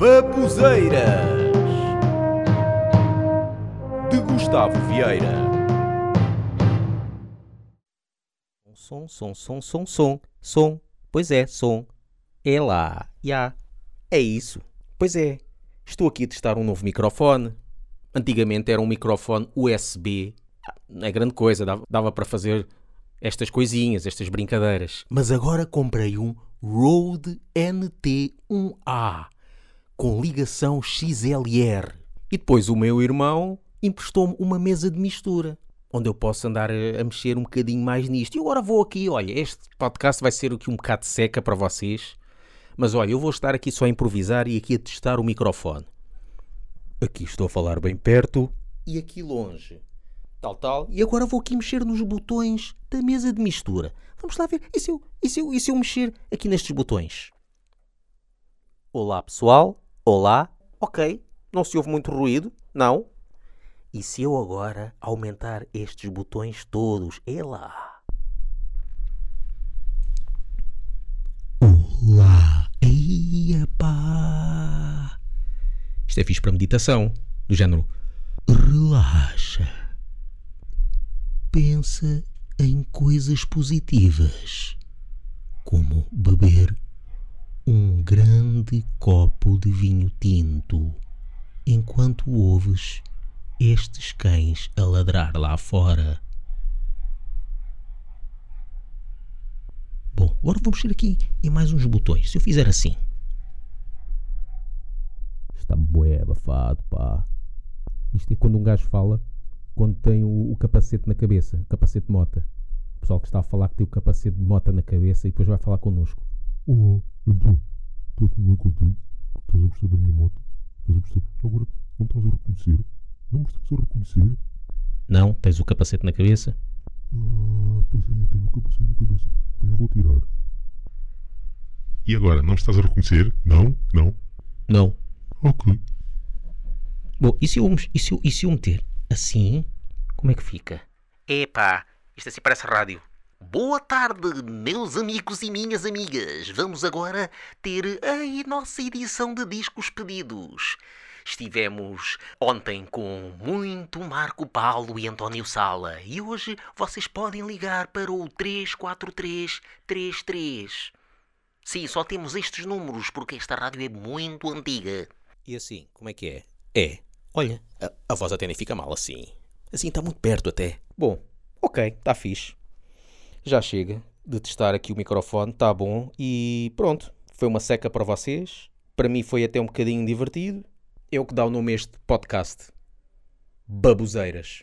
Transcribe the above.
Babuzeiras de Gustavo Vieira. Som, som, som, som, som, som. Pois é, som. É lá, já. É isso. Pois é. Estou aqui a testar um novo microfone. Antigamente era um microfone USB. Não é grande coisa, dava, dava para fazer estas coisinhas, estas brincadeiras. Mas agora comprei um Rode NT1A com ligação XLR. E depois o meu irmão emprestou-me uma mesa de mistura, onde eu posso andar a, mexer um bocadinho mais nisto. E agora vou aqui, olha, este podcast vai ser aqui um bocado seca para vocês, mas olha, eu vou estar aqui só a improvisar e aqui a testar o microfone. Aqui estou a falar bem perto e aqui longe. Tal, tal. E agora vou aqui mexer nos botões da mesa de mistura. Vamos lá ver. E se eu, e se eu, e se eu mexer aqui nestes botões? Olá, pessoal. Olá. Ok. Não se ouve muito ruído? Não. E se eu agora aumentar estes botões todos? Lá. Olá. Eia pá. Isto é fixe para meditação. Do género. Relaxa. Pensa em coisas positivas. Como beber um grande copo de vinho tinto enquanto ouves estes cães a ladrar lá fora. Bom, agora vamos mexer aqui em mais uns botões. Se eu fizer assim. Está bué abafado, pá. Isto é quando um gajo fala quando tem o, o capacete na cabeça, o capacete de mota. O pessoal que está a falar que tem o capacete de mota na cabeça e depois vai falar connosco. Olá, então, está tudo bem contigo? Estás a gostar da minha moto? Estás a gostar? Agora, não estás a reconhecer? Não me estás a reconhecer? Não, tens o capacete na cabeça? Ah, pois é, tenho o capacete na cabeça. Eu vou tirar. E agora, não me estás a reconhecer? Não? Não? Não. Ok. Bom, e se eu, e se eu, e se eu meter assim? Como é que fica? Epá, isto assim parece rádio. Boa tarde, meus amigos e minhas amigas. Vamos agora ter a nossa edição de discos pedidos. Estivemos ontem com muito Marco Paulo e António Sala e hoje vocês podem ligar para o 34333. Sim, só temos estes números porque esta rádio é muito antiga. E assim, como é que é? É. Olha, a, a voz até nem fica mal assim. Assim está muito perto até. Bom, ok, está fixe. Já chega de testar aqui o microfone, está bom e pronto. Foi uma seca para vocês. Para mim foi até um bocadinho divertido. O que dá o nome a este podcast. Babuzeiras.